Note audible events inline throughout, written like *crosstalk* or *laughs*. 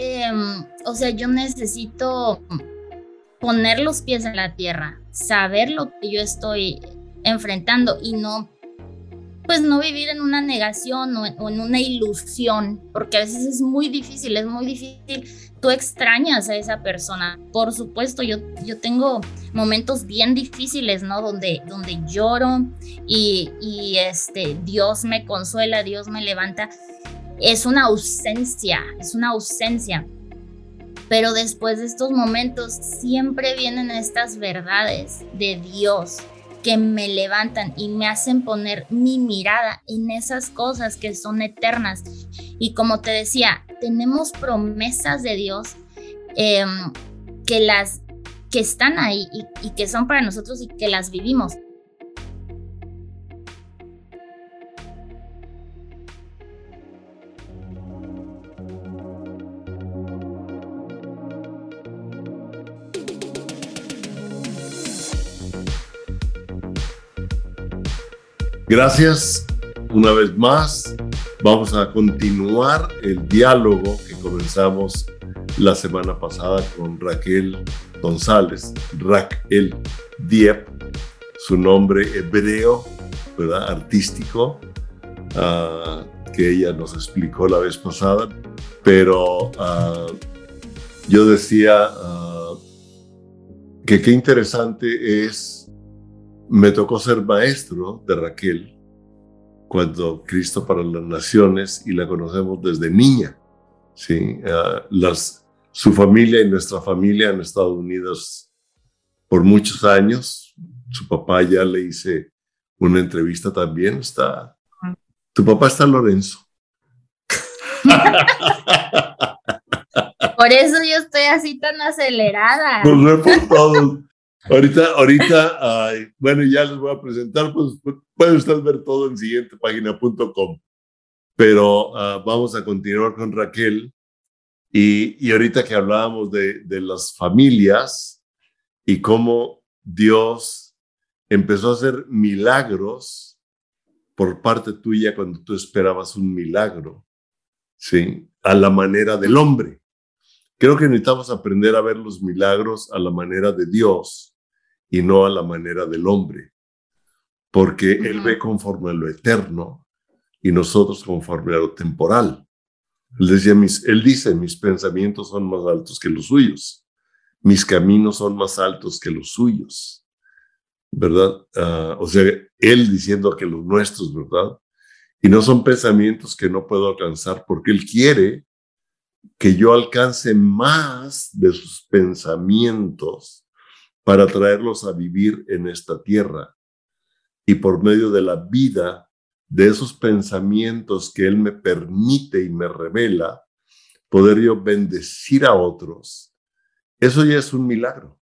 em, o sea, yo necesito poner los pies en la tierra, saber lo que yo estoy enfrentando y no, pues no vivir en una negación o en, una ilusión, porque a veces es muy difícil, es muy difícil. Tú extrañas a esa persona. Por supuesto, yo, yo tengo momentos bien difíciles, ¿no? Donde, donde lloro y, y este, Dios me consuela, Dios me levanta. Es una ausencia, es una ausencia pero después de estos momentos siempre vienen estas verdades de Dios que me levantan y me hacen poner mi mirada en esas cosas que son eternas. Y como te decía, tenemos promesas de Dios em, que las que están ahí y que son para nosotros y que las vivimos. Gracias una vez más. Vamos a continuar el diálogo que comenzamos la semana pasada con Raquel González, Raquel Diep, su nombre hebreo, ¿verdad? Artístico, uh, que ella nos explicó la vez pasada. Pero uh, yo decía uh, que qué interesante es me tocó ser maestro de Raquel cuando Cristo para las Naciones y la conocemos desde niña. ¿sí? Ah, las, su familia y nuestra familia han estado unidos por muchos años. Su papá ya le hice una entrevista también. Está, tu papá está Lorenzo. *laughs* Por eso yo estoy así tan acelerada. Pues no por todo. Ahorita, ahorita, bueno, ya les voy a presentar, pues, pueden ver todo en siguientepágina.com. Pero ah, vamos a continuar con Raquel. Y, y ahorita que hablábamos de, de las familias y cómo Dios empezó a hacer milagros por parte tuya cuando tú esperabas un milagro, ¿sí? A la manera del hombre. Creo que necesitamos aprender a ver los milagros a la manera de Dios y no a la manera del hombre, porque Él ve conforme a lo eterno y nosotros conforme a lo temporal. Él, decía, mis, él dice, mis pensamientos son más altos que los suyos, mis caminos son más altos que los suyos, ¿verdad? Ah, o sea, Él diciendo que los nuestros, ¿verdad? Y no son pensamientos que no puedo alcanzar porque Él quiere que yo alcance más de sus pensamientos para traerlos a vivir en esta tierra. Y por medio de la vida, de esos pensamientos que Él me permite y me revela, poder yo bendecir a otros, eso ya es un milagro,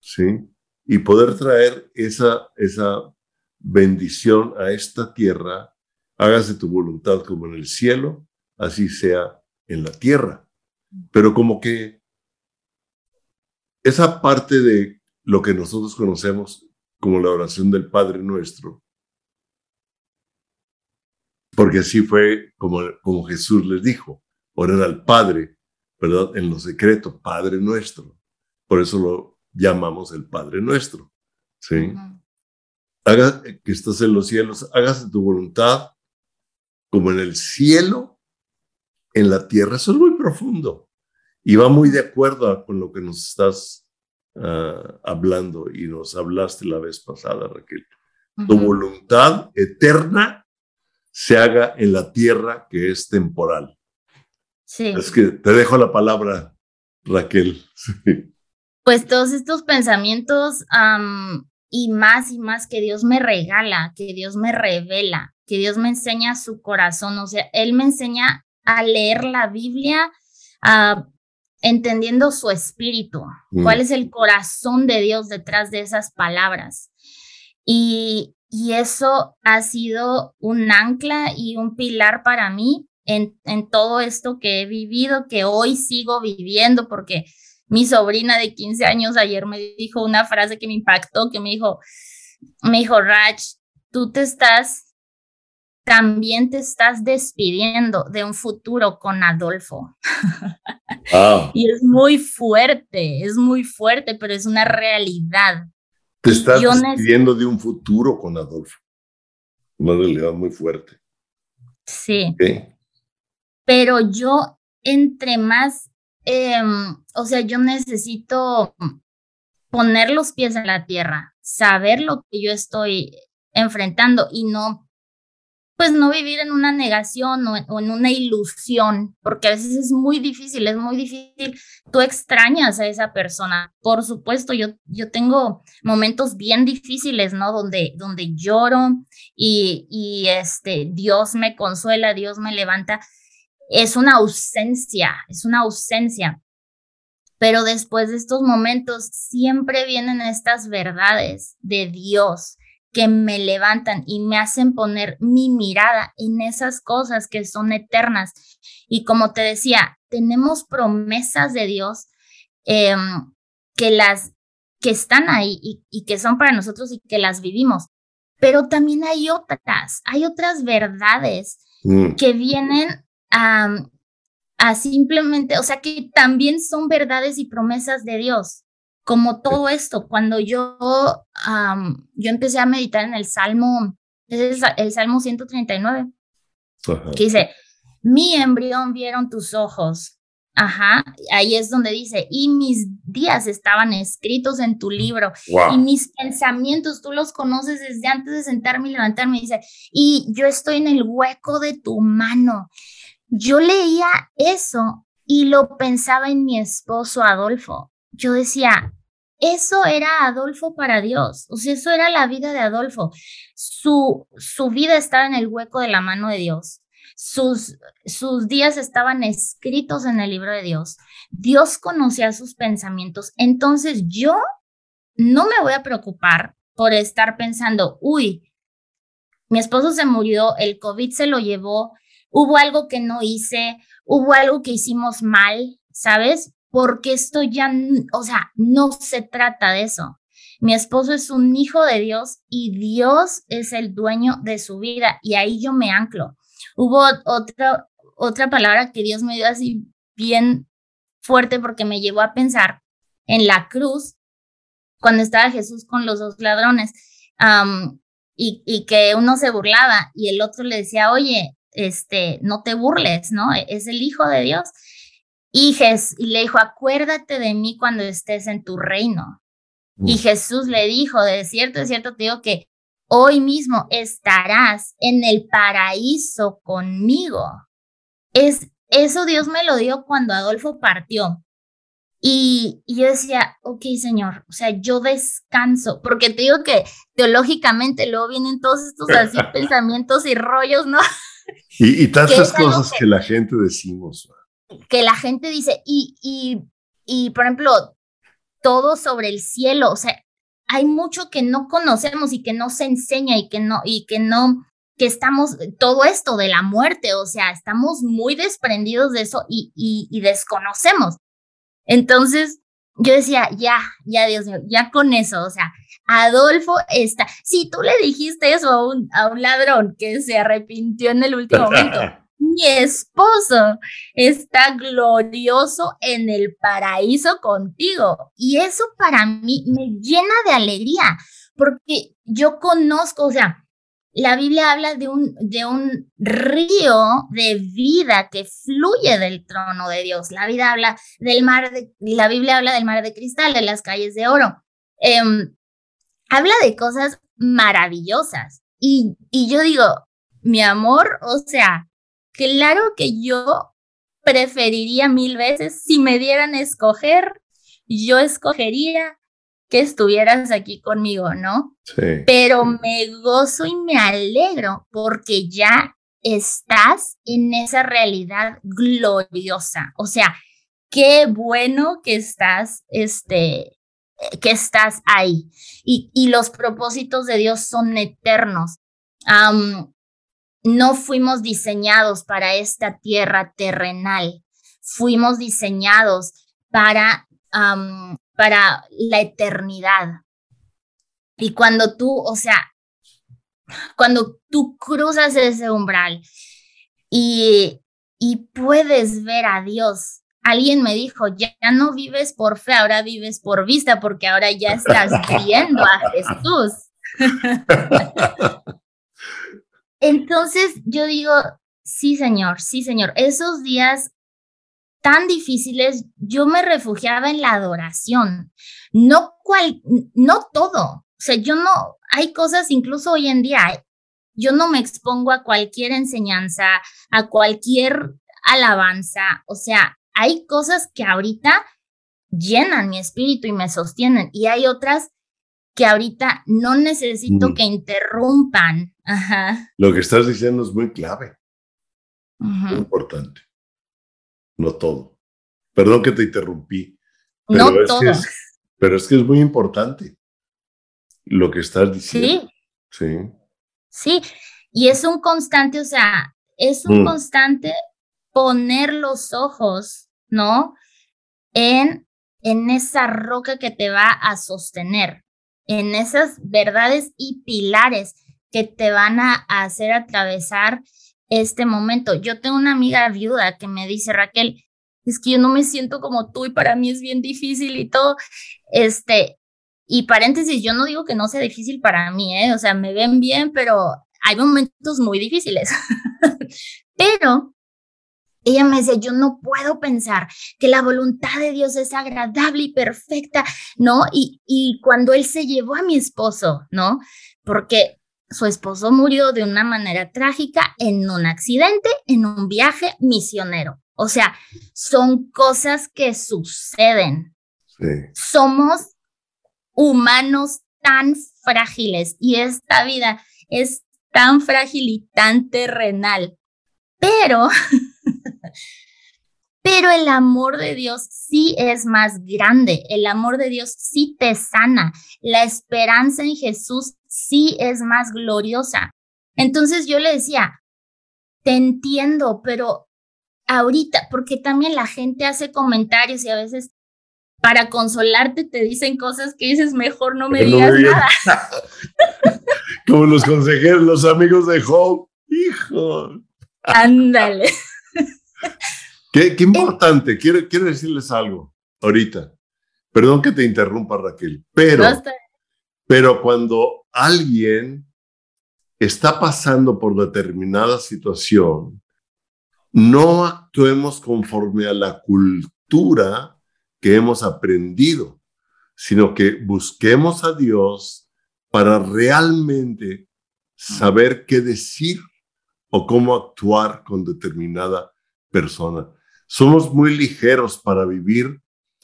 ¿sí? Y poder traer esa, esa bendición a esta tierra, hágase tu voluntad como en el cielo, así sea en la tierra. Pero como que esa parte de lo que nosotros conocemos como la oración del Padre Nuestro. Porque así fue como, como Jesús les dijo, orar al Padre, ¿verdad? En lo secreto, Padre Nuestro. Por eso lo llamamos el Padre Nuestro, ¿sí? Haga que estás en los cielos, hágase tu voluntad como en el cielo, en la tierra. Eso es muy profundo y va muy de acuerdo con lo que nos estás Ah, hablando y nos hablaste la vez pasada, Raquel. Tu voluntad eterna se haga en la tierra que es temporal. Sí. Es que te dejo la palabra, Raquel. Pues todos estos pensamientos y más y más que Dios me regala, que Dios me revela, que Dios me enseña su corazón, o sea, Él me enseña a leer la Biblia, a entendiendo su espíritu, mm. cuál es el corazón de Dios detrás de esas palabras. Y, y eso ha sido un ancla y un pilar para mí en, en todo esto que he vivido, que hoy sigo viviendo, porque mi sobrina de 15 años ayer me dijo una frase que me impactó, que me dijo, me dijo, Rach, tú te estás también te estás despidiendo de un futuro con Adolfo. *laughs* y es muy fuerte, es muy fuerte, pero es una realidad. Te estás despidiendo de un futuro con Adolfo. Una realidad muy fuerte. Sí. Pero yo, entre más, em, o sea, yo necesito poner los pies en la tierra, saber lo que yo estoy enfrentando y no pues no vivir en una negación o en, una ilusión, porque a veces es muy difícil, es muy difícil. Tú extrañas a esa persona. Por supuesto, yo, yo tengo momentos bien difíciles, ¿no? Donde, donde lloro y, y este, Dios me consuela, Dios me levanta. Es una ausencia, es una ausencia. Pero después de estos momentos siempre vienen estas verdades de Dios que me levantan y me hacen poner mi mirada en esas cosas que son eternas. Y como te decía, tenemos promesas de Dios em, que las que están ahí y, que son para nosotros y que las vivimos. Pero también hay otras, hay otras verdades mm. que vienen a, a simplemente, o sea, que también son verdades y promesas de Dios como todo esto, cuando yo, yo empecé a meditar en el Salmo, es el, Salmo 139, que dice, mi embrión vieron tus ojos. Ajá, ahí es donde dice, y mis días estaban escritos en tu libro, y mis pensamientos, tú los conoces desde antes de sentarme y levantarme, dice, y yo estoy en el hueco de tu mano. Yo leía eso y lo pensaba en mi esposo Adolfo. Yo decía, eso era Adolfo para Dios, o sea, eso era la vida de Adolfo. Su, su vida estaba en el hueco de la mano de Dios. Sus, sus días estaban escritos en el libro de Dios. Dios conocía sus pensamientos. Entonces yo no me voy a preocupar por estar pensando, uy, mi esposo se murió, el COVID se lo llevó, hubo algo que no hice, hubo algo que hicimos mal, ¿sabes? Porque esto ya, o sea, no se trata de eso. Mi esposo es un hijo de Dios y Dios es el dueño de su vida y ahí yo me anclo. Hubo otra, otra palabra que Dios me dio así bien fuerte porque me llevó a pensar en la cruz cuando estaba Jesús con los dos ladrones y, y, que uno se burlaba y el otro le decía, oye, este, no te burles, ¿no? Es el hijo de Dios. Y, le dijo, acuérdate de mí cuando estés en tu reino. Y Jesús le dijo, de cierto, de cierto, te digo que hoy mismo estarás en el paraíso conmigo. Es, eso Dios me lo dio cuando Adolfo partió. Y, yo decía, ok, Señor, o sea, yo descanso, porque te digo que teológicamente luego vienen todos estos así *laughs* pensamientos y rollos, ¿no? Y, y *laughs* tantas cosas que la gente decimos que la gente dice, y, y, y por ejemplo, todo sobre el cielo, o sea, hay mucho que no conocemos y que no se enseña y que no, y que no, que estamos, todo esto de la muerte, o sea, estamos muy desprendidos de eso y, y, desconocemos. Entonces, yo decía, ya, ya, Dios mío, ya con eso, o sea, Adolfo está, si tú le dijiste eso a un, a un ladrón que se arrepintió en el último *laughs* momento, mi esposo está glorioso en el paraíso contigo. Y eso para mí me llena de alegría, porque yo conozco, o sea, la Biblia habla de un, de un río de vida que fluye del trono de Dios. La, vida habla del mar de, la Biblia habla del mar de cristal, de las calles de oro. Em, habla de cosas maravillosas. Y, y yo digo, mi amor, o sea, Claro que yo preferiría mil veces, si me dieran a escoger, yo escogería que estuvieras aquí conmigo, ¿no? Sí. Pero me gozo y me alegro porque ya estás en esa realidad gloriosa. O sea, qué bueno que estás, este, que estás ahí. Y, y los propósitos de Dios son eternos no fuimos diseñados para esta tierra terrenal, fuimos diseñados para, para la eternidad. Y cuando tú, o sea, cuando tú cruzas ese umbral y, y puedes ver a Dios. Alguien me dijo, ya, no vives por fe, ahora vives por vista, porque ahora ya estás viendo a *laughs* Jesús. *laughs* Entonces yo digo, sí, Señor, sí, Señor, esos días tan difíciles, yo me refugiaba en la adoración, no cual, no todo, o sea, yo no, hay cosas incluso hoy en día, yo no me expongo a cualquier enseñanza, a cualquier alabanza, o sea, hay cosas que ahorita llenan mi espíritu y me sostienen y hay otras que ahorita no necesito que interrumpan. Ajá. Lo que estás diciendo es muy clave, muy importante. No todo. Perdón que te interrumpí. no todo. pero es que es muy importante lo que estás diciendo. Sí. Sí. Sí, y es un constante, o sea, es un mm. constante poner los ojos, ¿no? En, en esa roca que te va a sostener, en esas verdades y pilares que te van a hacer atravesar este momento. Yo tengo una amiga viuda que me dice, Raquel, es que yo no me siento como tú y para mí es bien difícil y todo. Este, y paréntesis, yo no digo que no sea difícil para mí, ¿eh? O sea, me ven bien, pero hay momentos muy difíciles. *laughs* pero ella me decía, yo no puedo pensar que la voluntad de Dios es agradable y perfecta, ¿no? Y, y cuando él se llevó a mi esposo, ¿no? Porque su esposo murió de una manera trágica en un accidente, en un viaje misionero. O sea, son cosas que suceden. Sí. Somos humanos tan frágiles y esta vida es tan frágil y tan terrenal. Pero, *laughs* pero el amor de Dios sí es más grande, el amor de Dios sí te sana, la esperanza en Jesús sí es más gloriosa. Entonces yo le decía, te entiendo, pero ahorita, porque también la gente hace comentarios y a veces para consolarte te dicen cosas que dices, mejor no me digas nada. *laughs* Como los consejeros, los amigos de Job. Hijo. Ándale. *laughs* Qué, qué importante. Quiero, quiero decirles algo ahorita. Perdón que te interrumpa, Raquel, pero, pero cuando alguien está pasando por determinada situación, no actuemos conforme a la cultura que hemos aprendido, sino que busquemos a Dios para realmente saber qué decir o cómo actuar con determinada persona. Somos muy ligeros para vivir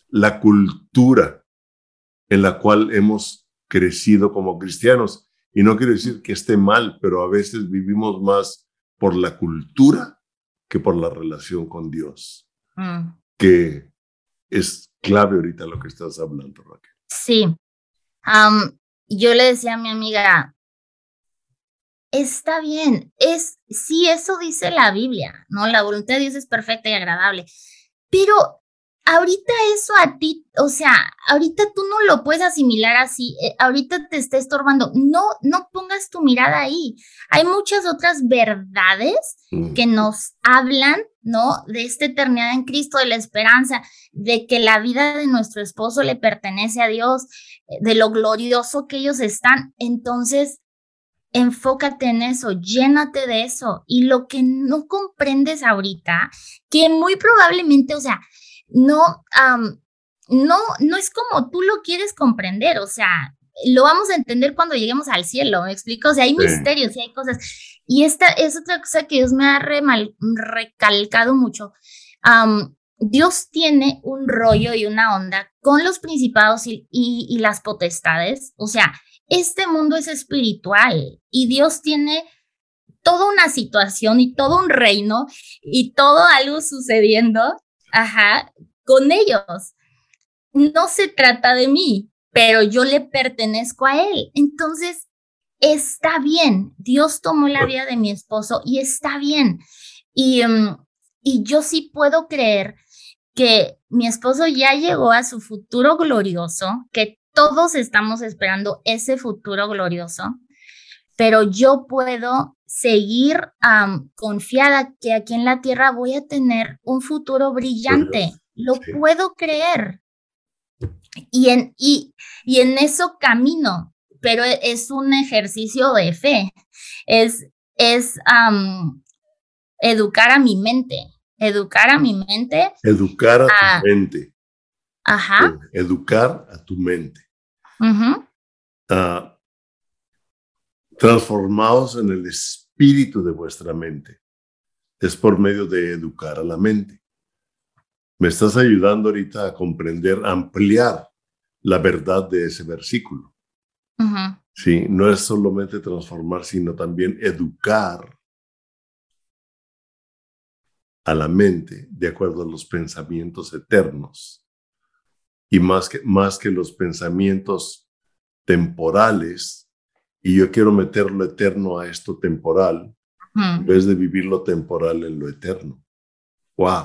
la cultura en la cual hemos crecido como cristianos. Y no quiero decir que esté mal, pero a veces vivimos más por la cultura que por la relación con Dios. Mm. Que es clave ahorita lo que estás hablando, Raquel. Sí. yo le decía a mi amiga, está bien, es, sí, eso dice la Biblia, ¿no? La voluntad de Dios es perfecta y agradable, pero ahorita eso a ti, o sea, ahorita tú no lo puedes asimilar así, eh, ahorita te está estorbando, no, no pongas tu mirada ahí. Hay muchas otras verdades mm. que nos hablan, ¿no? De esta eternidad en Cristo, de la esperanza, de que la vida de nuestro esposo le pertenece a Dios, eh, de lo glorioso que ellos están. Entonces, enfócate en eso, llénate de eso. Y lo que no comprendes ahorita, que muy probablemente, o sea, no, no, no es como tú lo quieres comprender, o sea, lo vamos a entender cuando lleguemos al cielo, ¿me explico? O sea, hay misterios y hay cosas. Y esta es otra cosa que Dios me ha recalcado mucho. Dios tiene un rollo y una onda con los principados y, y, las potestades. O sea, este mundo es espiritual y Dios tiene toda una situación y todo un reino y todo algo sucediendo ajá, con ellos. No se trata de mí, pero yo le pertenezco a él. Entonces, está bien. Dios tomó la vida de mi esposo y está bien. Y, mm, y yo sí puedo creer que mi esposo ya llegó a su futuro glorioso, que todos estamos esperando ese futuro glorioso. pero yo puedo seguir confiada que aquí en la tierra voy a tener un futuro brillante. Lo puedo creer. Y en, y, y en eso camino, pero e, es un ejercicio de fe. Es, es educar a mi mente, educar a mi mente. Educar a, tu mente. Ajá. Educar a tu mente. Uh transformados en el espíritu de vuestra mente. Es por medio de educar a la mente. Me estás ayudando ahorita a comprender, a ampliar la verdad de ese versículo. Sí, no es solamente transformar, sino también educar a la mente de acuerdo a los pensamientos eternos. Y más que, más que los pensamientos temporales, y yo quiero meter lo eterno a esto temporal, en vez de vivir lo temporal en lo eterno. ¡Wow!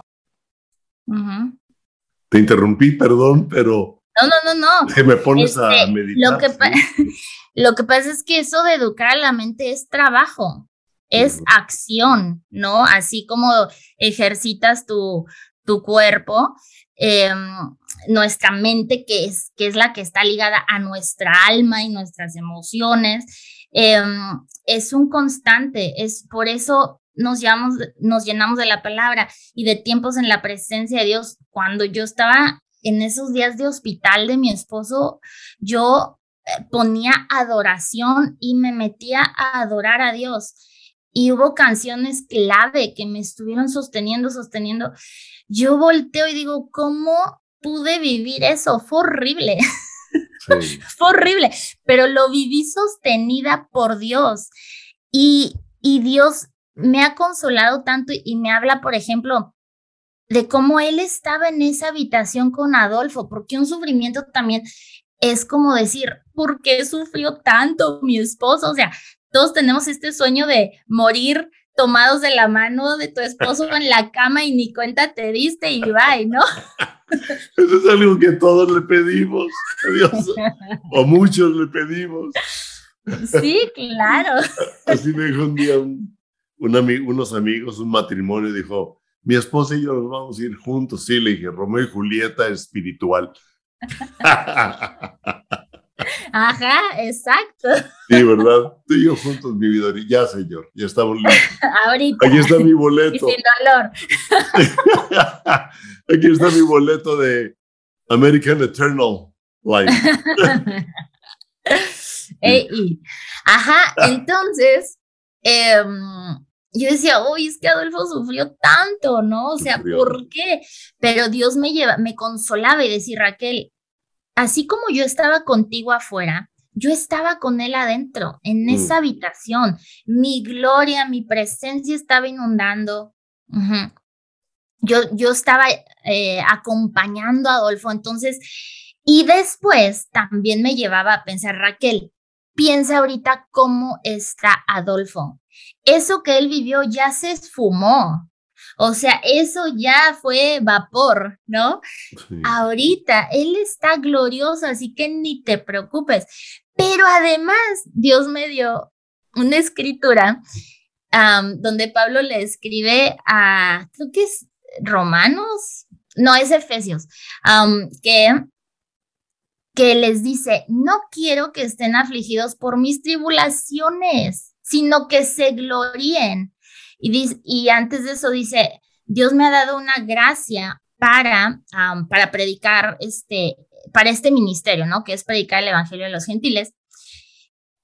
Te interrumpí, perdón, pero... No, no, no, no. Que *laughs* me pones a este, meditar. Lo que, *laughs* lo que pasa es que eso de educar a la mente es trabajo, es acción, ¿no? Así como ejercitas tu, tu cuerpo, eh, nuestra mente, que es, que es la que está ligada a nuestra alma y nuestras emociones, em, es un constante, es por eso nos, llamamos, nos llenamos de la palabra y de tiempos en la presencia de Dios. Cuando yo estaba en esos días de hospital de mi esposo, yo eh, ponía adoración y me metía a adorar a Dios. Y hubo canciones clave que me estuvieron sosteniendo, sosteniendo. Yo volteo y digo, ¿cómo pude vivir eso, fue horrible. *laughs* fue horrible, pero lo viví sostenida por Dios. Y, y Dios me ha consolado tanto y me habla, por ejemplo, de cómo él estaba en esa habitación con Adolfo, porque un sufrimiento también es como decir, ¿por qué sufrió tanto mi esposo? O sea, todos tenemos este sueño de morir tomados de la mano de tu esposo en la cama y ni cuenta te diste y bye, ¿no? *laughs* Eso es algo que todos le pedimos a Dios, o muchos le pedimos. Sí, claro. Así me dijo un día unos amigos, un matrimonio, dijo, mi esposa y yo nos vamos a ir juntos. Sí, le dije, Romeo y Julieta espiritual. *laughs* Ajá, exacto. Sí, ¿verdad? Tú y yo juntos, mi vida. Ya, señor, ya estamos listos. *laughs* Ahorita. Aquí está mi *laughs* boleto. Y sin dolor. *laughs* Aquí está mi boleto de American Eternal Life. ajá, entonces, em, yo decía, uy, es que Adolfo sufrió tanto, ¿no? O sea, ¿por qué? Pero Dios me lleva, me consolaba y decía, Raquel, así como yo estaba contigo afuera, yo estaba con él adentro, en mm. esa habitación. Mi gloria, mi presencia estaba inundando. yo, yo estaba eh, acompañando a Adolfo, entonces, y después también me llevaba a pensar, Raquel, piensa ahorita cómo está Adolfo. Eso que él vivió ya se esfumó. O sea, eso ya fue vapor, ¿no? Ahorita él está glorioso, así que ni te preocupes. Pero además, Dios me dio una escritura donde Pablo le escribe a, creo que es Romanos, no, es Efesios, que, que les dice, no quiero que estén afligidos por mis tribulaciones, sino que se gloríen y, y antes de eso dice, Dios me ha dado una gracia para, para predicar este, para este ministerio, ¿no? Que es predicar el Evangelio de los gentiles.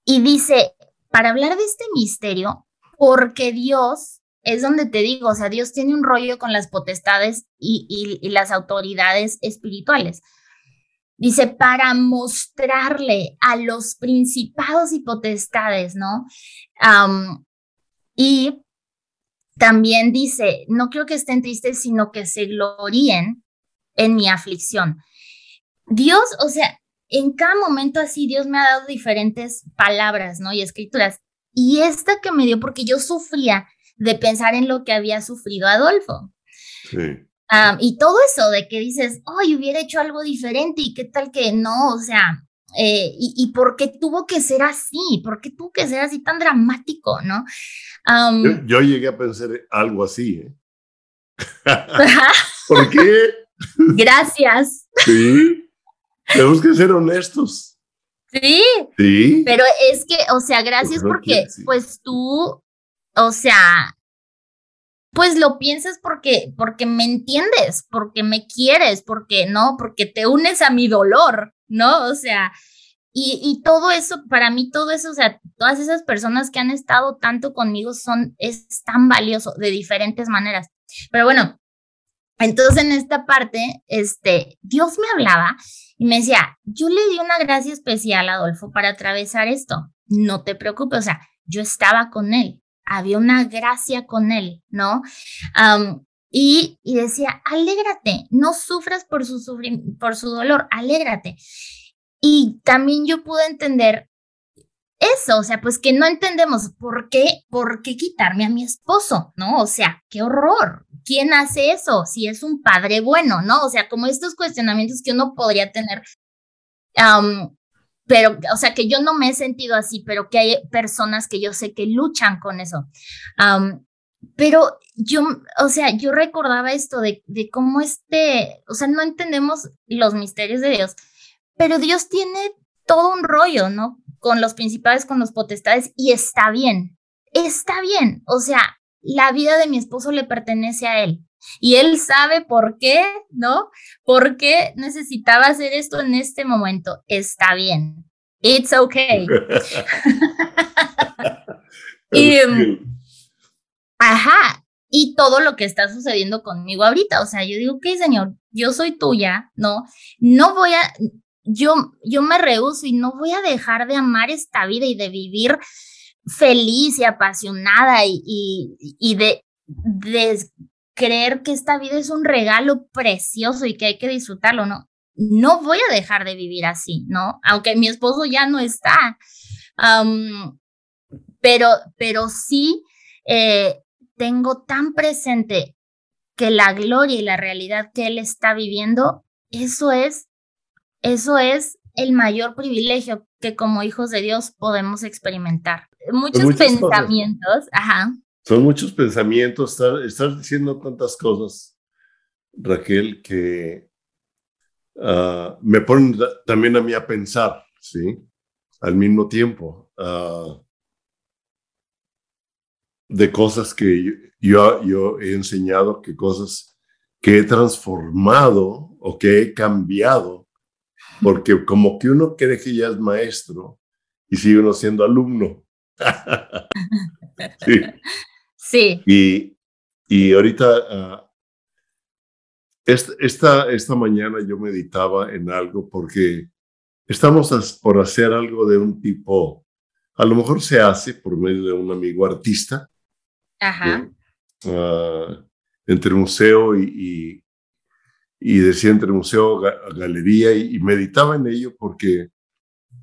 Y dice, para hablar de este misterio, porque Dios es donde te digo, o sea, Dios tiene un rollo con las potestades y, las autoridades espirituales. Dice, para mostrarle a los principados y potestades, ¿no? y también dice, no creo que estén tristes, sino que se gloríen en mi aflicción. Dios, o sea, en cada momento así, Dios me ha dado diferentes palabras, ¿no? Y escrituras. Y esta que me dio, porque yo sufría de pensar en lo que había sufrido Adolfo. Sí. y todo eso de que dices, ay, hubiera hecho algo diferente y qué tal que no, o sea, Eh, y, por qué tuvo que ser así? ¿Por qué tuvo que ser así tan dramático, no? yo, llegué a pensar algo así, ¿eh? *laughs* ¿Por qué? Gracias. Sí, tenemos que ser honestos. Sí. Sí. Pero es que, o sea, gracias pues porque, pues tú, o sea, pues lo piensas porque, porque me entiendes, porque me quieres, porque no, porque te unes a mi dolor, ¿no? O sea, y, y, todo eso, para mí todo eso, o sea, todas esas personas que han estado tanto conmigo son, es tan valioso de diferentes maneras. Pero bueno, entonces en esta parte, este, Dios me hablaba y me decía, yo le di una gracia especial a Adolfo para atravesar esto. No te preocupes, o sea, yo estaba con él, había una gracia con él, ¿no? y, y, decía, alégrate, no sufras por su, por su dolor, alégrate. Y también yo pude entender eso, o sea, pues que no entendemos por qué, por qué quitarme a mi esposo, ¿no? O sea, qué horror. ¿Quién hace eso? Si es un padre bueno, ¿no? O sea, como estos cuestionamientos que uno podría tener pero, o sea, que yo no me he sentido así, pero que hay personas que yo sé que luchan con eso. pero yo, o sea, yo recordaba esto de, de cómo este, o sea, no entendemos los misterios de Dios, pero Dios tiene todo un rollo, ¿no? Con los principales, con los potestades, y está bien, está bien. O sea, la vida de mi esposo le pertenece a él. Y él sabe por qué, ¿no? ¿Por qué necesitaba hacer esto en este momento? Está bien. It's okay. *laughs* y, ajá, y todo lo que está sucediendo conmigo ahorita. O sea, yo digo, ok, señor, yo soy tuya, ¿no? No voy a, yo, yo me rehuso y no voy a dejar de amar esta vida y de vivir feliz y apasionada y, y, y de, de creer que esta vida es un regalo precioso y que hay que disfrutarlo, ¿no? No voy a dejar de vivir así, ¿no? Aunque mi esposo ya no está. pero, pero sí eh, tengo tan presente que la gloria y la realidad que él está viviendo, eso es, eso es el mayor privilegio que como hijos de Dios podemos experimentar. Muchos pensamientos, ajá. Son muchos pensamientos, estás, diciendo tantas cosas, Raquel, que ah, me ponen también a mí a pensar, ¿sí? Al mismo tiempo, ah, de cosas que yo, yo he enseñado, que cosas que he transformado o que he cambiado, porque como que uno cree que ya es maestro y sigue uno siendo alumno. *laughs* sí. Sí. Y, y ahorita, uh, esta, esta, mañana yo meditaba en algo porque estamos por hacer algo de un tipo, a lo mejor se hace por medio de un amigo artista. Ajá. Uh, entre museo y, y, decía entre museo, galería, y, meditaba en ello porque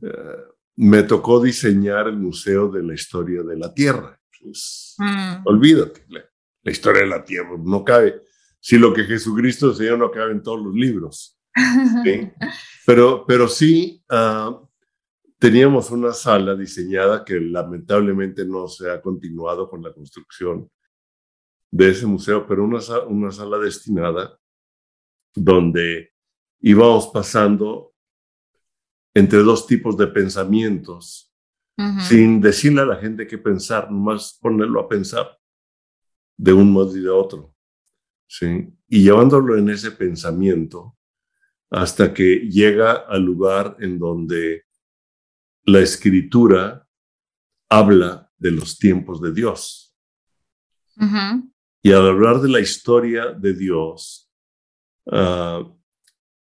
uh, me tocó diseñar el Museo de la Historia de la Tierra. Pues, mm. olvídate, la, historia de la tierra no cabe. Si lo que Jesucristo enseñó no cabe en todos los libros. *laughs* Pero, pero sí, ah, teníamos una sala diseñada que lamentablemente no se ha continuado con la construcción de ese museo, pero una, una sala destinada donde íbamos pasando entre dos tipos de pensamientos sin decirle a la gente qué pensar, nomás ponerlo a pensar de un modo y de otro. ¿sí? Y llevándolo en ese pensamiento hasta que llega al lugar en donde la escritura habla de los tiempos de Dios. Y al hablar de la historia de Dios, ah,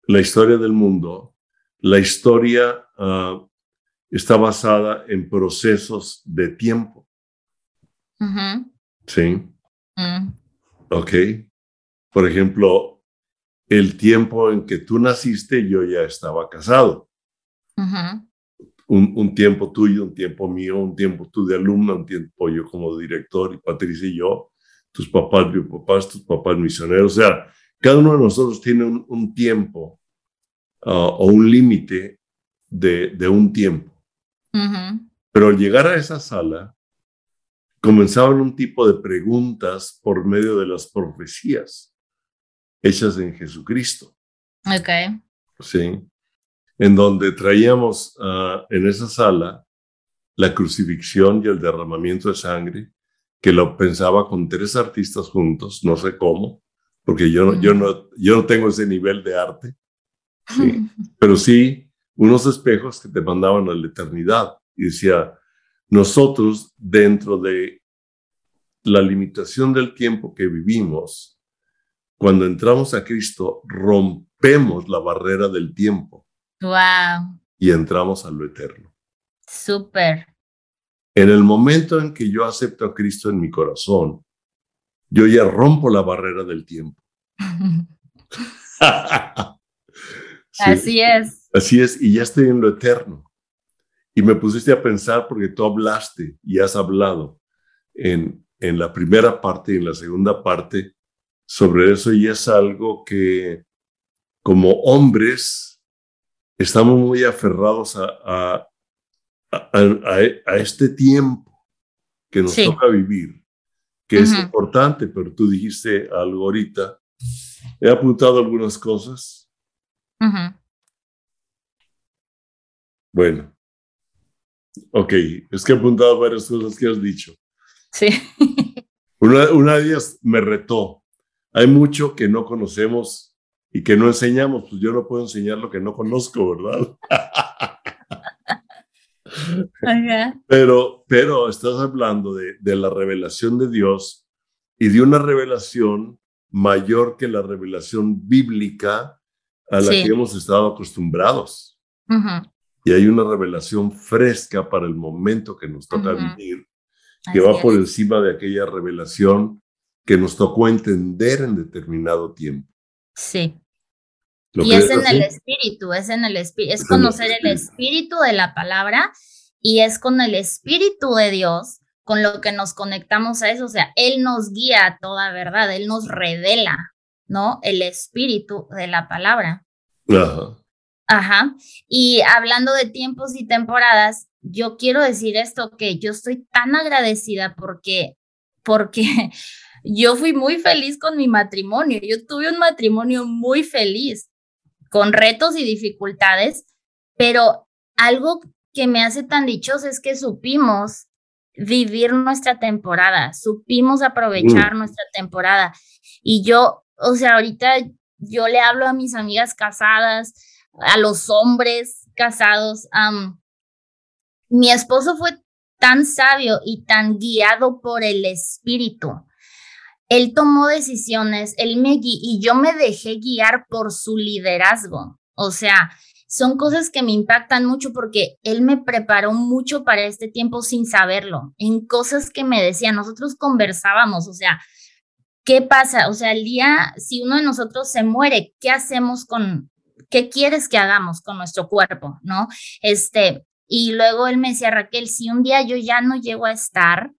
la historia del mundo, la historia ah, está basada en procesos de tiempo. Sí. Mm. Ok. Por ejemplo, el tiempo en que tú naciste, yo ya estaba casado. un, tiempo tuyo, un tiempo mío, un tiempo tú de alumna, un tiempo yo como director y Patricia y yo, tus papás, mis papás, tus papás misioneros. O sea, cada uno de nosotros tiene un, tiempo ah, o un límite de, de un tiempo. Pero al llegar a esa sala, comenzaban un tipo de preguntas por medio de las profecías hechas en Jesucristo. Ok. Sí. En donde traíamos ah, en esa sala la crucifixión y el derramamiento de sangre, que lo pensaba con tres artistas juntos, no sé cómo, porque yo, no, yo, no, yo no tengo ese nivel de arte, ¿sí? *laughs* pero sí unos espejos que te mandaban a la eternidad. Y decía, nosotros dentro de la limitación del tiempo que vivimos, cuando entramos a Cristo, rompemos la barrera del tiempo. Wow. Y entramos a lo eterno. Súper. En el momento en que yo acepto a Cristo en mi corazón, yo ya rompo la barrera del tiempo. *laughs* *laughs* Así es. Así es, y ya estoy en lo eterno. Y me pusiste a pensar porque tú hablaste y has hablado en, en la primera parte y en la segunda parte sobre eso y es algo que como hombres estamos muy aferrados a, a, este tiempo que nos toca vivir, que es importante, pero tú dijiste algo ahorita. He apuntado algunas cosas. Bueno, ok, es que he apuntado varias cosas que has dicho. Sí. *laughs* Una, una de ellas me retó. Hay mucho que no conocemos y que no enseñamos. Pues yo no puedo enseñar lo que no conozco, ¿verdad? *laughs* Pero, pero estás hablando de, de, la revelación de Dios y de una revelación mayor que la revelación bíblica a la que hemos estado acostumbrados. Y hay una revelación fresca para el momento que nos toca vivir, que va por encima de aquella revelación que nos tocó entender en determinado tiempo. Sí. Y es en el espíritu, es en el espíritu, es conocer el espíritu de la palabra y es con el espíritu de Dios con lo que nos conectamos a eso, o sea, Él nos guía a toda verdad, Él nos revela, ¿no? El espíritu de la palabra. Ajá. Ajá. Y hablando de tiempos y temporadas, yo quiero decir esto, que yo estoy tan agradecida porque, porque *laughs* yo fui muy feliz con mi matrimonio, yo tuve un matrimonio muy feliz con retos y dificultades, pero algo que me hace tan dichosa es que supimos vivir nuestra temporada, supimos aprovechar mm. nuestra temporada. Y yo, o sea, ahorita yo le hablo a mis amigas casadas, a los hombres casados. mi esposo fue tan sabio y tan guiado por el espíritu él tomó decisiones, él me y yo me dejé guiar por su liderazgo. O sea, son cosas que me impactan mucho porque él me preparó mucho para este tiempo sin saberlo, en cosas que me decía, nosotros conversábamos, o sea, ¿qué pasa? O sea, el día, si uno de nosotros se muere, ¿qué hacemos con, qué quieres que hagamos con nuestro cuerpo? ¿No? Este, y luego él me decía, Raquel, si un día yo ya no llego a estar,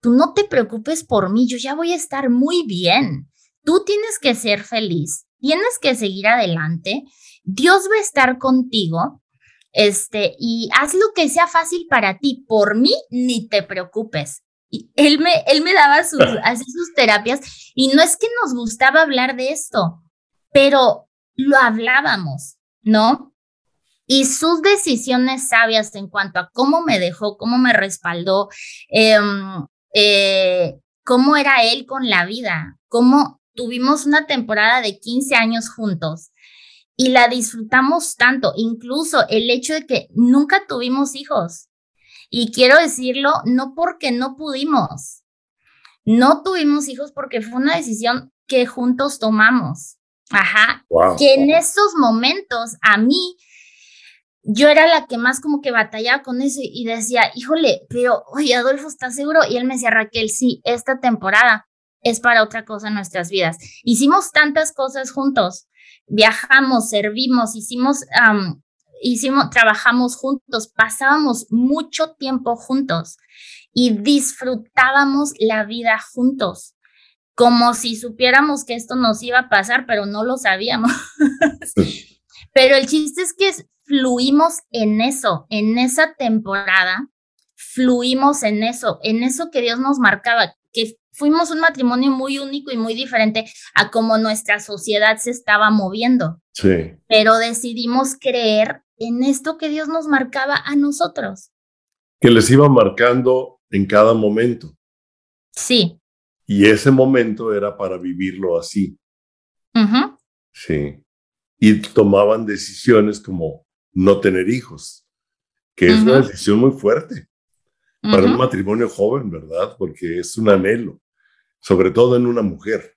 tú no te preocupes por mí, yo ya voy a estar muy bien. Tú tienes que ser feliz, tienes que seguir adelante. Dios va a estar contigo. Este, y haz lo que sea fácil para ti. Por mí, ni te preocupes. Y él me, él me daba sus, *laughs* así sus terapias y no es que nos gustaba hablar de esto, pero lo hablábamos, ¿no? Y sus decisiones sabias en cuanto a cómo me dejó, cómo me respaldó, eh, eh, cómo era él con la vida, cómo tuvimos una temporada de 15 años juntos y la disfrutamos tanto, incluso el hecho de que nunca tuvimos hijos. Y quiero decirlo, no porque no pudimos, no tuvimos hijos porque fue una decisión que juntos tomamos. Ajá. Que en esos momentos a mí yo era la que más como que batallaba con eso y decía, híjole, pero oye, Adolfo, ¿estás seguro? Y él me decía, Raquel, sí, esta temporada es para otra cosa en nuestras vidas. Hicimos tantas cosas juntos, viajamos, servimos, hicimos, hicimos, trabajamos juntos, pasábamos mucho tiempo juntos y disfrutábamos la vida juntos, como si supiéramos que esto nos iba a pasar, pero no lo sabíamos. *laughs* pero el chiste es que fluimos en eso, en esa temporada, fluimos en eso, en eso que Dios nos marcaba, que fuimos un matrimonio muy único y muy diferente a cómo nuestra sociedad se estaba moviendo. Sí. Pero decidimos creer en esto que Dios nos marcaba a nosotros. Que les iba marcando en cada momento. Sí. Y ese momento era para vivirlo así. Sí. Y tomaban decisiones como no tener hijos, que es una decisión muy fuerte para un matrimonio joven, ¿verdad? Porque es un anhelo, sobre todo en una mujer.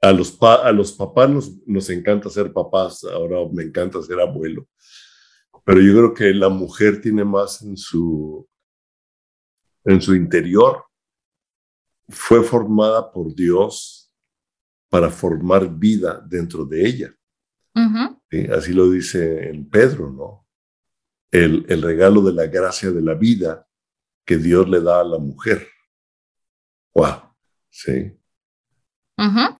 A los, a los papás nos, nos encanta ser papás, ahora me encanta ser abuelo, pero yo creo que la mujer tiene más en su, en su interior. Fue formada por Dios para formar vida dentro de ella. Así lo dice en Pedro, ¿no? El, el, regalo de la gracia de la vida que Dios le da a la mujer. ¡Wow! Sí.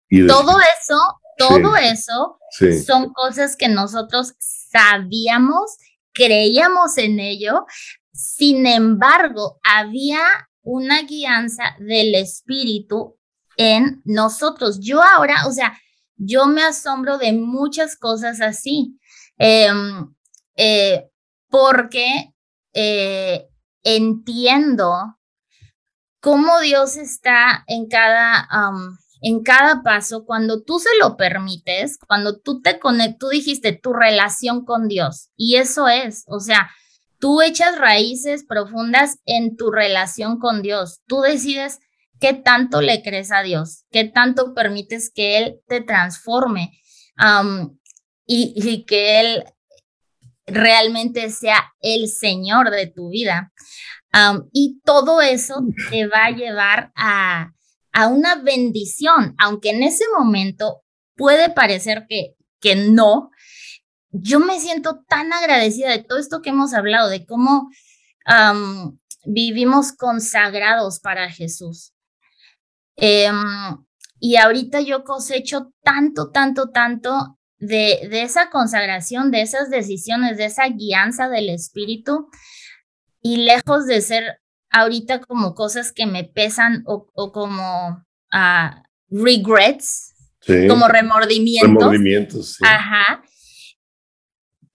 y todo eso, todo eso son cosas que nosotros sabíamos, creíamos en ello. Sin embargo, había una guianza del Espíritu en nosotros. Yo ahora, o sea, yo me asombro de muchas cosas así, em, eh, porque eh, entiendo cómo Dios está en cada, en cada paso cuando tú se lo permites, cuando tú te conectas, tú dijiste tu relación con Dios, y eso es, o sea, tú echas raíces profundas en tu relación con Dios, tú decides qué tanto le crees a Dios, qué tanto permites que Él te transforme y, que Él realmente sea el Señor de tu vida. y todo eso te va a llevar a, a, una bendición, aunque en ese momento puede parecer que, que no. Yo me siento tan agradecida de todo esto que hemos hablado, de cómo vivimos consagrados para Jesús. Em, y ahorita yo cosecho tanto, tanto, tanto de, de, esa consagración, de esas decisiones, de esa guianza del espíritu, y lejos de ser ahorita como cosas que me pesan o, como uh, regrets, como remordimientos. Remordimientos. Sí. Ajá.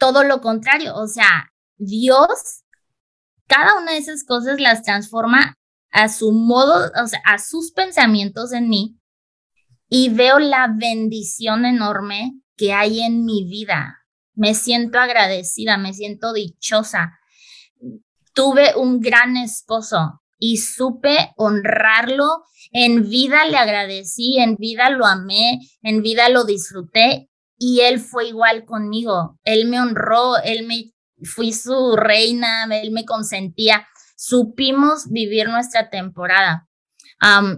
Todo lo contrario, o sea, Dios, cada una de esas cosas las transforma a su modo, o sea, a sus pensamientos en mí y veo la bendición enorme que hay en mi vida. Me siento agradecida, me siento dichosa. Tuve un gran esposo y supe honrarlo. En vida le agradecí, en vida lo amé, en vida lo disfruté y él fue igual conmigo. Él me honró, él me fui su reina, él me consentía supimos vivir nuestra temporada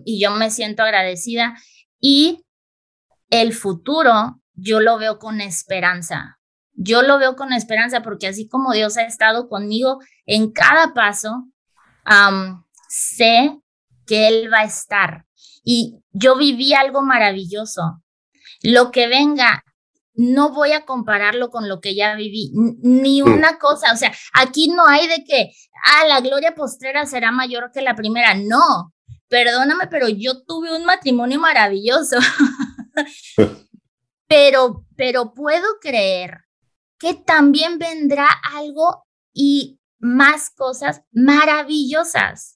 y yo me siento agradecida y el futuro yo lo veo con esperanza. Yo lo veo con esperanza porque así como Dios ha estado conmigo en cada paso, sé que Él va a estar. Y yo viví algo maravilloso. Lo que venga no voy a compararlo con lo que ya viví, ni mm. una cosa, o sea, aquí no hay de que, ah, la gloria postrera será mayor que la primera, no, perdóname, pero yo tuve un matrimonio maravilloso, *laughs* pero, pero puedo creer que también vendrá algo y más cosas maravillosas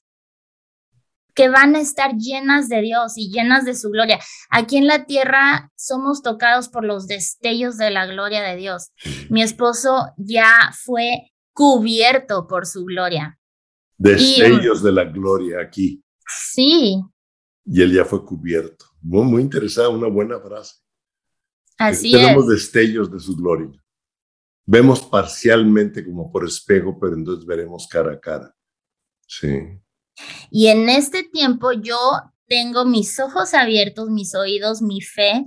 que van a estar llenas de Dios y llenas de su gloria. Aquí en la tierra somos tocados por los destellos de la gloria de Dios. Mi esposo ya fue cubierto por su gloria. Destellos de la gloria aquí. Sí. Y él ya fue cubierto. Muy, muy interesante, una buena frase. Así Tenemos destellos de su gloria. Vemos parcialmente como por espejo, pero entonces veremos cara a cara. Sí. Y en este tiempo yo tengo mis ojos abiertos, mis oídos, mi fe,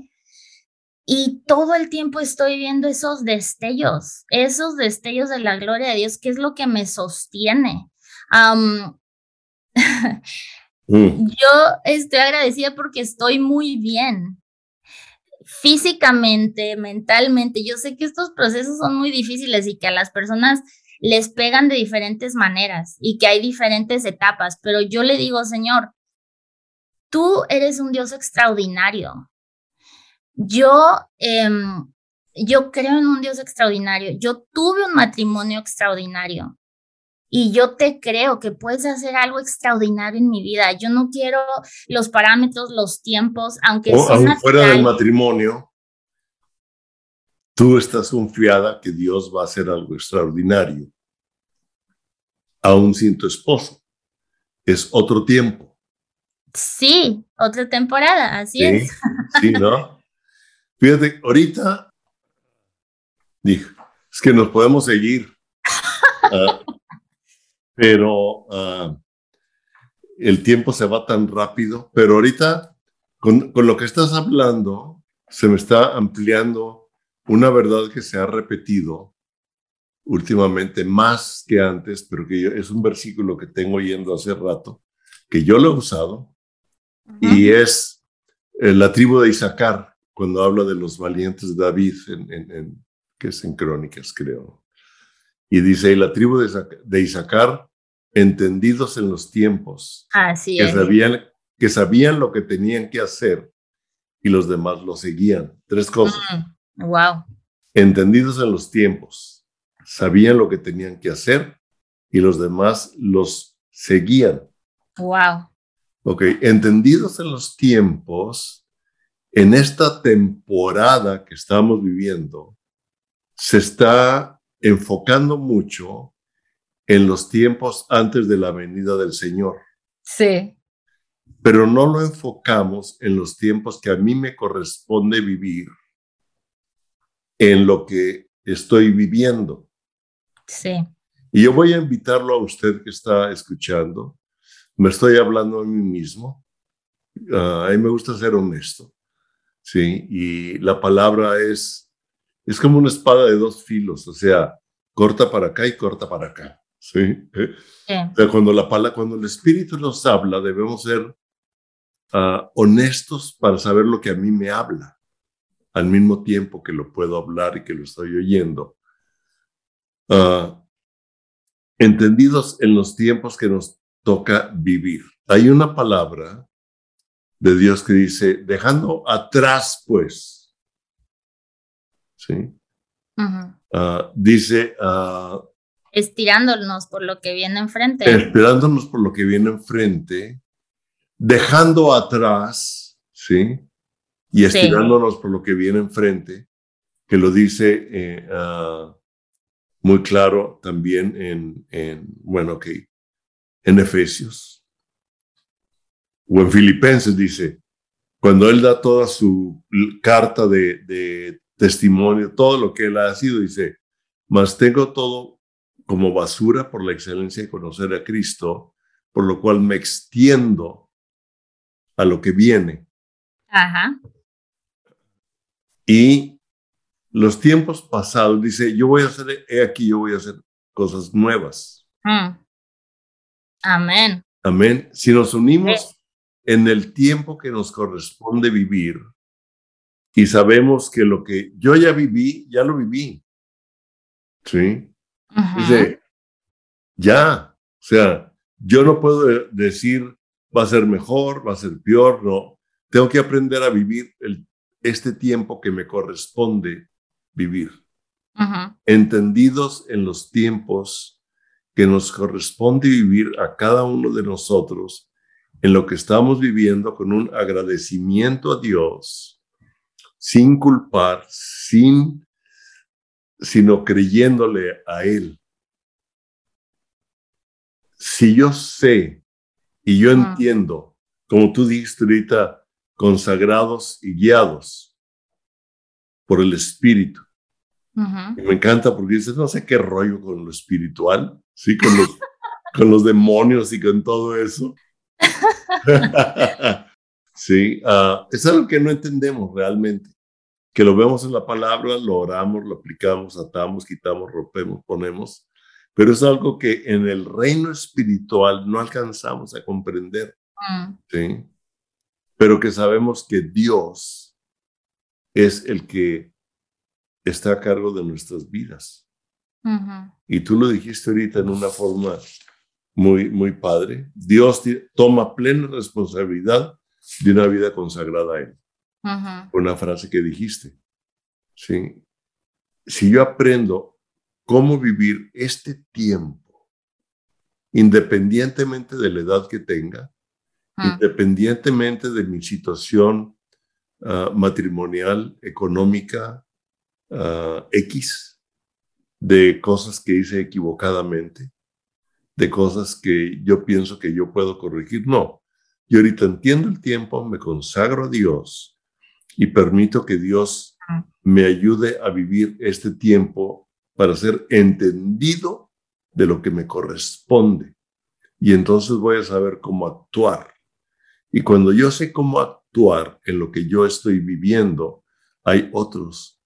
y todo el tiempo estoy viendo esos destellos, esos destellos de la gloria de Dios, que es lo que me sostiene. *laughs* Mm. Yo estoy agradecida porque estoy muy bien. físicamente, mentalmente. Yo sé que estos procesos son muy difíciles y que a las personas les pegan de diferentes maneras y que hay diferentes etapas, pero yo le digo, Señor, tú eres un Dios extraordinario. Yo, em, yo creo en un Dios extraordinario. Yo tuve un matrimonio extraordinario y yo te creo que puedes hacer algo extraordinario en mi vida. Yo no quiero los parámetros, los tiempos, aunque o, fuera del matrimonio, tú estás confiada que Dios va a hacer algo extraordinario, aún sin tu esposo. Es otro tiempo. Sí, otra temporada, así es. Sí, ¿no? Fíjate, ahorita, dije, es que nos podemos seguir. *laughs* Ah, pero ah, el tiempo se va tan rápido, pero ahorita con, con, lo que estás hablando, se me está ampliando una verdad que se ha repetido últimamente más que antes, pero que es un versículo que tengo yendo hace rato, que yo lo he usado, y es eh, la tribu de Isaacar, cuando habla de los valientes de David, en, en, que es en Crónicas, creo. Y dice, y la tribu de Isaacar, entendidos en los tiempos, Así que, Sabían, que sabían lo que tenían que hacer y los demás lo seguían. Tres cosas. Wow. Entendidos en los tiempos, sabían lo que tenían que hacer y los demás los seguían. Wow. Ok, entendidos en los tiempos, en esta temporada que estamos viviendo, se está enfocando mucho en los tiempos antes de la venida del Señor. Sí. Pero no lo enfocamos en los tiempos que a mí me corresponde vivir, en lo que estoy viviendo. Sí. Y yo voy a invitarlo a usted que está escuchando. Me estoy hablando a mí mismo. Ah, a mí me gusta ser honesto. Sí, y la palabra es, es como una espada de dos filos, o sea, corta para acá y corta para acá. Sí. cuando, la palabra, cuando el Espíritu nos habla, debemos ser ah, honestos para saber lo que a mí me habla, al mismo tiempo que lo puedo hablar y que lo estoy oyendo. Ah, entendidos en los tiempos que nos toca vivir. Hay una palabra de Dios que dice, dejando atrás, pues, ¿sí? Ah, dice, estirándonos por lo que viene enfrente. Esperándonos por lo que viene enfrente, dejando atrás, ¿sí? Y estirándonos por lo que viene enfrente, que lo dice eh, ah, muy claro también en, en, bueno, ok, en Efesios. O en Filipenses dice, cuando él da toda su carta de, de testimonio, todo lo que él ha sido, dice, mas tengo todo como basura por la excelencia de conocer a Cristo, por lo cual me extiendo a lo que viene. Ajá. Y los tiempos pasados, dice, yo voy a hacer, he aquí, yo voy a hacer cosas nuevas. Mm. Amén. Amén. Si nos unimos en el tiempo que nos corresponde vivir y sabemos que lo que yo ya viví, ya lo viví. ¿Sí? Dice, ya, o sea, yo no puedo decir va a ser mejor, va a ser peor, no. Tengo que aprender a vivir el, este tiempo que me corresponde vivir. Entendidos en los tiempos que nos corresponde vivir a cada uno de nosotros, en lo que estamos viviendo con un agradecimiento a Dios, sin culpar, sin sino creyéndole a Él. Si yo sé y yo entiendo, como tú dijiste ahorita, consagrados y guiados por el Espíritu. me encanta porque dices, no sé qué rollo con lo espiritual, sí, con los, *laughs* con los demonios y con todo eso. *laughs* sí, ah, es algo que no entendemos realmente que lo vemos en la palabra, lo oramos, lo aplicamos, atamos, quitamos, rompemos, ponemos, pero es algo que en el reino espiritual no alcanzamos a comprender, mm. ¿sí? Pero que sabemos que Dios es el que está a cargo de nuestras vidas. Y tú lo dijiste ahorita en una forma muy, muy padre. Dios toma plena responsabilidad de una vida consagrada a Él. Una frase que dijiste. ¿sí? Si yo aprendo cómo vivir este tiempo, independientemente de la edad que tenga, independientemente de mi situación ah, matrimonial, económica, ah, X, de cosas que hice equivocadamente, de cosas que yo pienso que yo puedo corregir. No, yo ahorita entiendo el tiempo, me consagro a Dios y permito que Dios me ayude a vivir este tiempo para ser entendido de lo que me corresponde. Y entonces voy a saber cómo actuar. Y cuando yo sé cómo actuar en lo que yo estoy viviendo, hay otros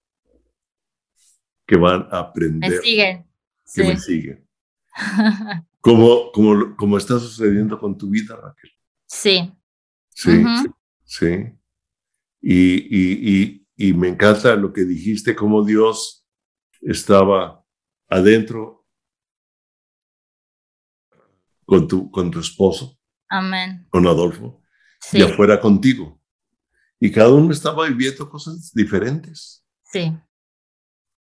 que van a aprender. Me siguen. Que me siguen. *laughs* como, como, como está sucediendo con tu vida, Raquel. Sí. Sí, sí. Y, y, y, y me encanta lo que dijiste, cómo Dios estaba adentro con tu, con tu esposo. Amén. Con Adolfo. Y afuera contigo. Y cada uno estaba viviendo cosas diferentes. Sí.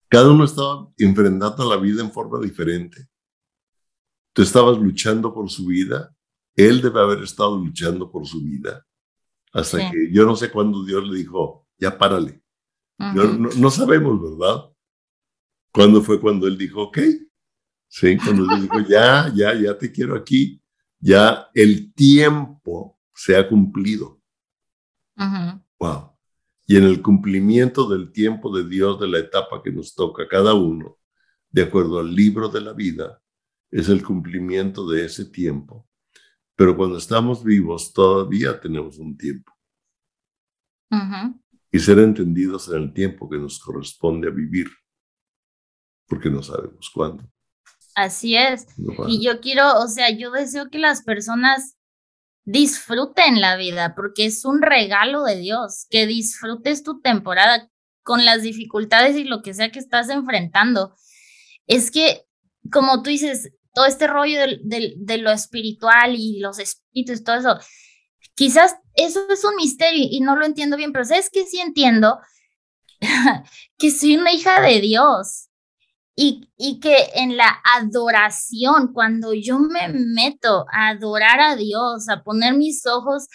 Cada uno estaba enfrentando la vida en forma diferente. Tú estabas luchando por su vida. Él debe haber estado luchando por su vida. Hasta que yo no sé cuándo Dios le dijo, ya párale. no, sabemos, ¿verdad? ¿Cuándo fue cuando él dijo, ok? Sí, cuando él dijo, ya, ya, ya te quiero aquí. Ya el tiempo se ha cumplido. Wow. Y en el cumplimiento del tiempo de Dios, de la etapa que nos toca cada uno, de acuerdo al libro de la vida, es el cumplimiento de ese tiempo. Pero cuando estamos vivos, todavía tenemos un tiempo. Y ser entendidos en el tiempo que nos corresponde a vivir, porque no sabemos cuándo. Así es. y yo quiero, o sea, yo deseo que las personas disfruten la vida, porque es un regalo de Dios, que disfrutes tu temporada con las dificultades y lo que sea que estás enfrentando. Es que, como tú dices, todo este rollo de, lo espiritual y los espíritus, todo eso, quizás eso es un misterio y no lo entiendo bien, pero sabes que sí entiendo *laughs* que soy una hija de Dios y, y que en la adoración, cuando yo me meto a adorar a Dios, a poner mis ojos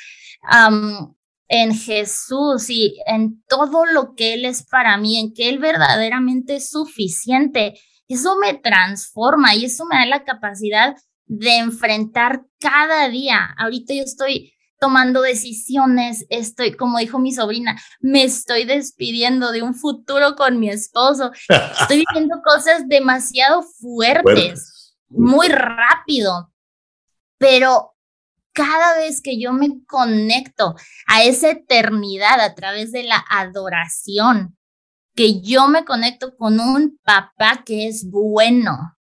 en Jesús y en todo lo que Él es para mí, en que Él verdaderamente es suficiente, eso me transforma y eso me da la capacidad de enfrentar cada día. Ahorita yo estoy tomando decisiones, estoy, como dijo mi sobrina, me estoy despidiendo de un futuro con mi esposo. Estoy *laughs* viviendo cosas demasiado fuertes, muy rápido, pero cada vez que yo me conecto a esa eternidad a través de la adoración, que yo me conecto con un papá que es bueno,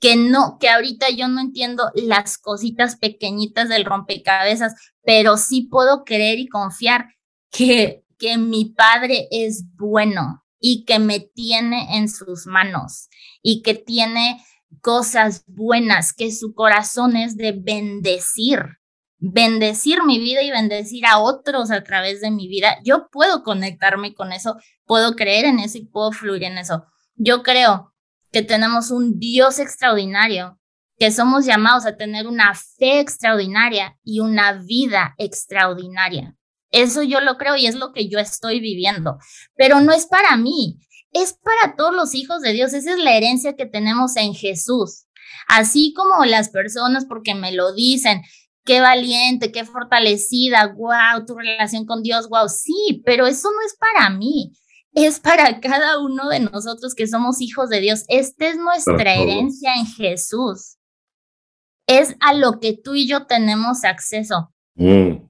que no, que ahorita yo no entiendo las cositas pequeñitas del rompecabezas, pero sí puedo creer y confiar que, que mi padre es bueno y que me tiene en sus manos y que tiene cosas buenas, que su corazón es de bendecir bendecir mi vida y bendecir a otros a través de mi vida, yo puedo conectarme con eso, puedo creer en eso y puedo fluir en eso. Yo creo que tenemos un Dios extraordinario, que somos llamados a tener una fe extraordinaria y una vida extraordinaria. Eso yo lo creo y es lo que yo estoy viviendo, pero no es para mí, es para todos los hijos de Dios. Esa es la herencia que tenemos en Jesús. Así como las personas, porque me lo dicen, qué valiente, qué fortalecida, wow, tu relación con Dios, wow, sí, pero eso no es para mí, es para cada uno de nosotros que somos hijos de Dios. Esta es nuestra herencia en Jesús. Es a lo que tú y yo tenemos acceso. Mm.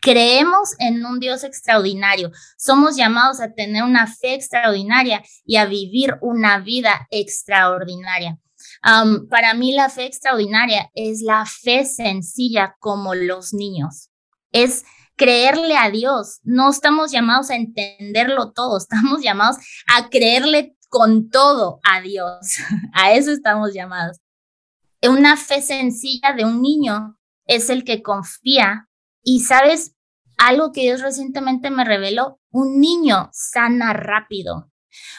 Creemos en un Dios extraordinario. Somos llamados a tener una fe extraordinaria y a vivir una vida extraordinaria para mí la fe extraordinaria es la fe sencilla como los niños. Es creerle a Dios. No estamos llamados a entenderlo todo, estamos llamados a creerle con todo a Dios. *laughs* A eso estamos llamados. Una fe sencilla de un niño es el que confía y sabes algo que Dios recientemente me reveló, un niño sana rápido,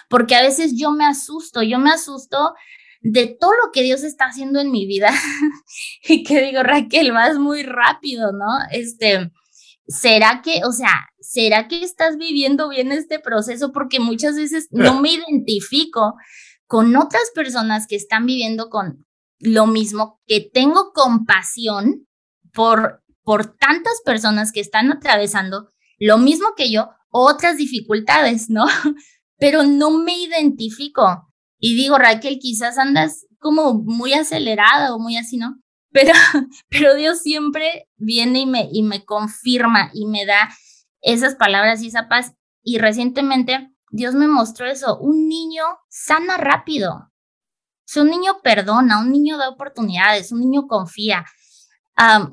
porque a veces yo me asusto, yo me asusto de todo lo que Dios está haciendo en mi vida *laughs* y que digo, Raquel, vas muy rápido, ¿no? Este, ¿será que, o sea, será que estás viviendo bien este proceso? Porque muchas veces no me identifico con otras personas que están viviendo con lo mismo, que tengo compasión por, por tantas personas que están atravesando lo mismo que yo, otras dificultades, ¿no? *laughs* Pero no me identifico. Y digo, Raquel, quizás andas como muy acelerada o muy así, ¿no? Pero, *laughs* pero Dios siempre viene y me, y me confirma y me da esas palabras y esa paz. Y recientemente Dios me mostró eso, un niño sana rápido. O un niño perdona, un niño da oportunidades, un niño confía,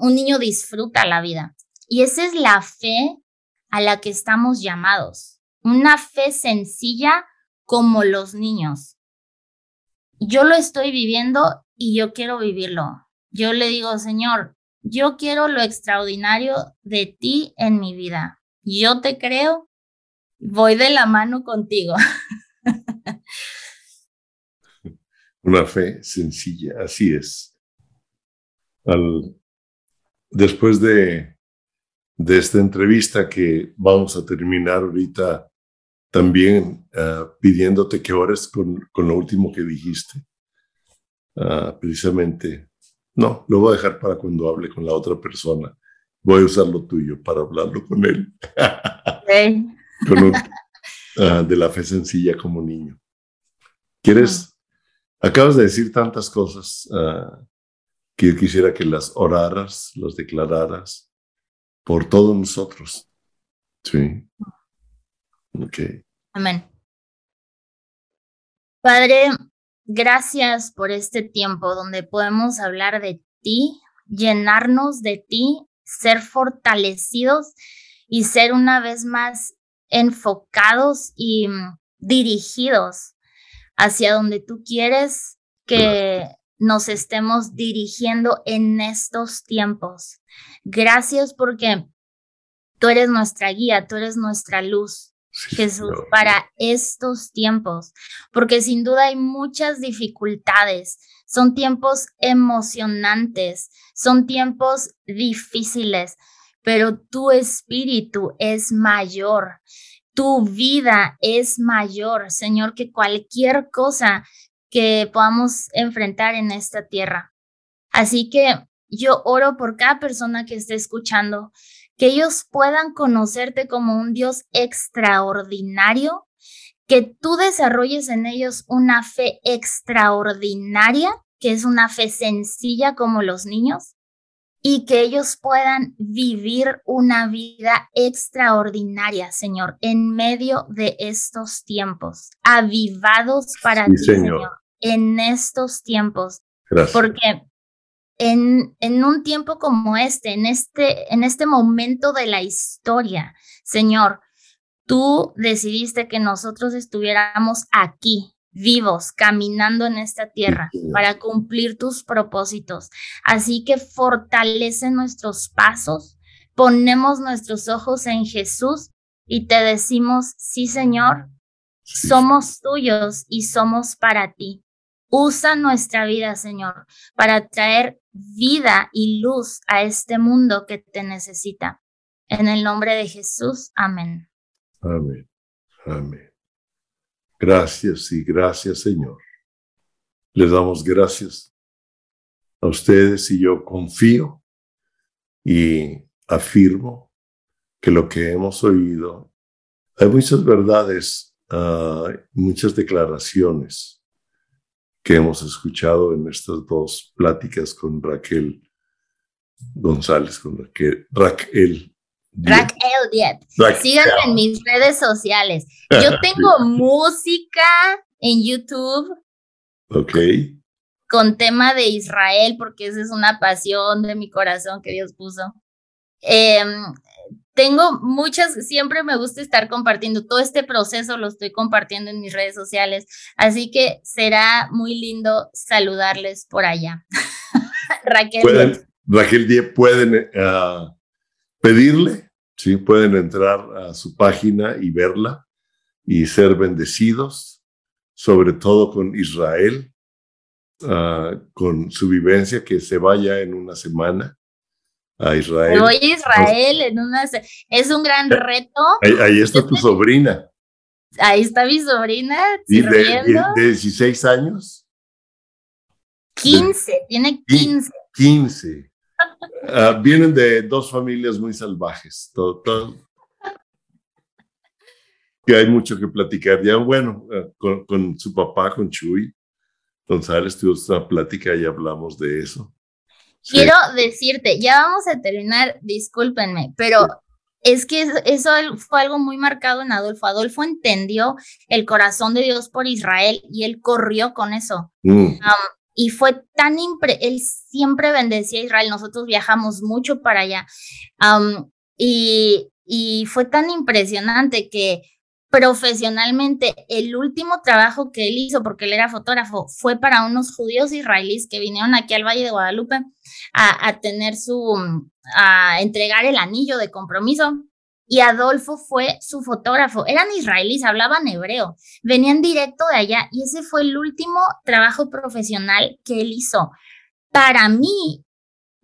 un niño disfruta la vida. Y esa es la fe a la que estamos llamados. Una fe sencilla como los niños. Yo lo estoy viviendo y yo quiero vivirlo. Yo le digo, Señor, yo quiero lo extraordinario de ti en mi vida. Yo te creo, voy de la mano contigo. *laughs* Una fe sencilla, así es. Al, después de, de esta entrevista que vamos a terminar ahorita, también uh, pidiéndote que ores con, con, lo último que dijiste. Uh, precisamente, no, lo voy a dejar para cuando hable con la otra persona. Voy a usar lo tuyo para hablarlo con él. Sí. *laughs* con un, uh, de la fe sencilla como niño. ¿Quieres? Acabas de decir tantas cosas que yo quisiera que las oraras, las declararas por todos nosotros. Sí. Ok. Amén. Padre, gracias por este tiempo donde podemos hablar de ti, llenarnos de ti, ser fortalecidos y ser una vez más enfocados y mm, dirigidos hacia donde tú quieres que nos estemos dirigiendo en estos tiempos. Gracias porque tú eres nuestra guía, tú eres nuestra luz, Jesús, para estos tiempos, porque sin duda hay muchas dificultades, son tiempos emocionantes, son tiempos difíciles, pero tu espíritu es mayor. Tu vida es mayor, Señor, que cualquier cosa que podamos enfrentar en esta tierra. Así que yo oro por cada persona que esté escuchando, que ellos puedan conocerte como un Dios extraordinario, que tú desarrolles en ellos una fe extraordinaria, que es una fe sencilla como los niños, y que ellos puedan vivir una vida extraordinaria, Señor, en medio de estos tiempos, avivados para ti, señor en estos tiempos. Porque en, en, un tiempo como este, en este, en este momento de la historia, Señor, tú decidiste que nosotros estuviéramos aquí, vivos, caminando en esta tierra para cumplir tus propósitos. Así que fortalece nuestros pasos, ponemos nuestros ojos en Jesús y te decimos, sí, Señor, somos tuyos y somos para ti. Usa nuestra vida, Señor, para traer vida y luz a este mundo que te necesita. En el nombre de Jesús, amén. Amén. Amén. Gracias y gracias, Señor. Les damos gracias a ustedes y yo confío y afirmo que lo que hemos oído, hay muchas verdades, uh, muchas declaraciones que hemos escuchado en estas dos pláticas con Raquel González, con Raquel. Raquel Raquel Diet. Síganme en mis redes sociales. Yo *laughs* tengo música en YouTube. Ok. Con tema de Israel, porque esa es una pasión de mi corazón que Dios puso. Em, tengo muchas, siempre me gusta estar compartiendo, todo este proceso lo estoy compartiendo en mis redes sociales, así que será muy lindo saludarles por allá. *laughs* Raquel. Pueden, Raquel Diep, pueden eh, pedirle, ¿sí? pueden entrar a su página y verla y ser bendecidos, sobre todo con Israel, ah, con su vivencia que se vaya en una semana a Israel. Voy a Israel en una... Es un gran reto. Ahí, está tu sobrina. Ahí está mi sobrina. ¿Y de, 16 años? 15, tiene 15. 15. Ah, vienen de dos familias muy salvajes. Todo, Que hay mucho que platicar. Ya, bueno, ah, con, su papá, con Chuy González, tuvimos una plática y hablamos de eso. Quiero decirte, ya vamos a terminar, discúlpenme, pero es que eso fue algo muy marcado en Adolfo. Adolfo entendió el corazón de Dios por Israel y él corrió con eso. Mm. y fue tan impre él siempre bendecía a Israel. Nosotros viajamos mucho para allá. y, y fue tan impresionante que profesionalmente, el último trabajo que él hizo, porque él era fotógrafo, fue para unos judíos israelíes que vinieron aquí al Valle de Guadalupe a, tener su, a entregar el anillo de compromiso. Y Adolfo fue su fotógrafo. Eran israelíes, hablaban hebreo, venían directo de allá y ese fue el último trabajo profesional que él hizo. Para mí,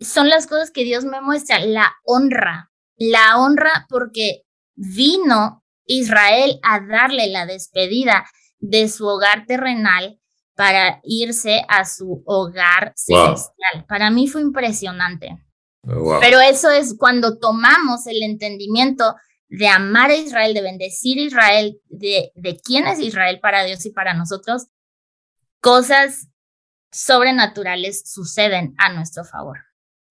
son las cosas que Dios me muestra, la honra, la honra porque vino Israel a darle la despedida de su hogar terrenal para irse a su hogar celestial. Para mí fue impresionante. Oh, Pero eso es cuando tomamos el entendimiento de amar a Israel, de bendecir a Israel, de, de quién es Israel para Dios y para nosotros, cosas sobrenaturales suceden a nuestro favor.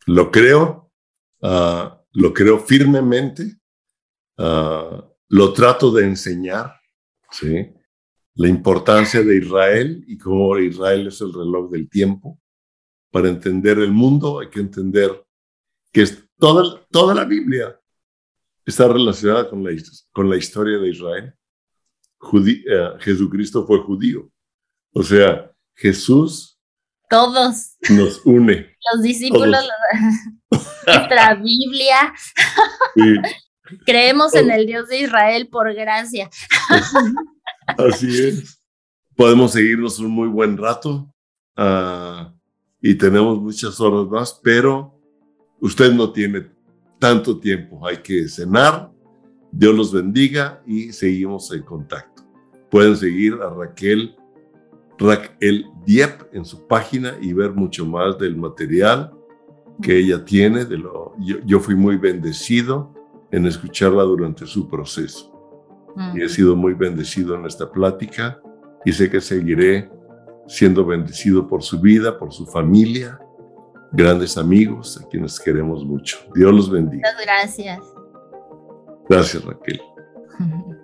Lo creo, ah, lo creo firmemente. Uh, lo trato de enseñar, ¿sí? La importancia de Israel y cómo Israel es el reloj del tiempo. Para entender el mundo hay que entender que toda, toda la Biblia está relacionada con la, con la historia de Israel. Eh, Jesucristo fue judío. O sea, Jesús todos nos une. Los discípulos, *laughs* nuestra Biblia. Sí. Creemos en el Dios de Israel por gracia. *laughs* Así es. Podemos seguirnos un muy buen rato ah, y tenemos muchas horas más, pero usted no tiene tanto tiempo. Hay que cenar. Dios los bendiga y seguimos en contacto. Pueden seguir a Raquel, Raquel Diep en su página y ver mucho más del material que ella tiene. De lo, yo fui muy bendecido en escucharla durante su proceso. Y he sido muy bendecido en esta plática y sé que seguiré siendo bendecido por su vida, por su familia, grandes amigos a quienes queremos mucho. Dios los bendiga. Muchas gracias. Gracias, Raquel. *laughs*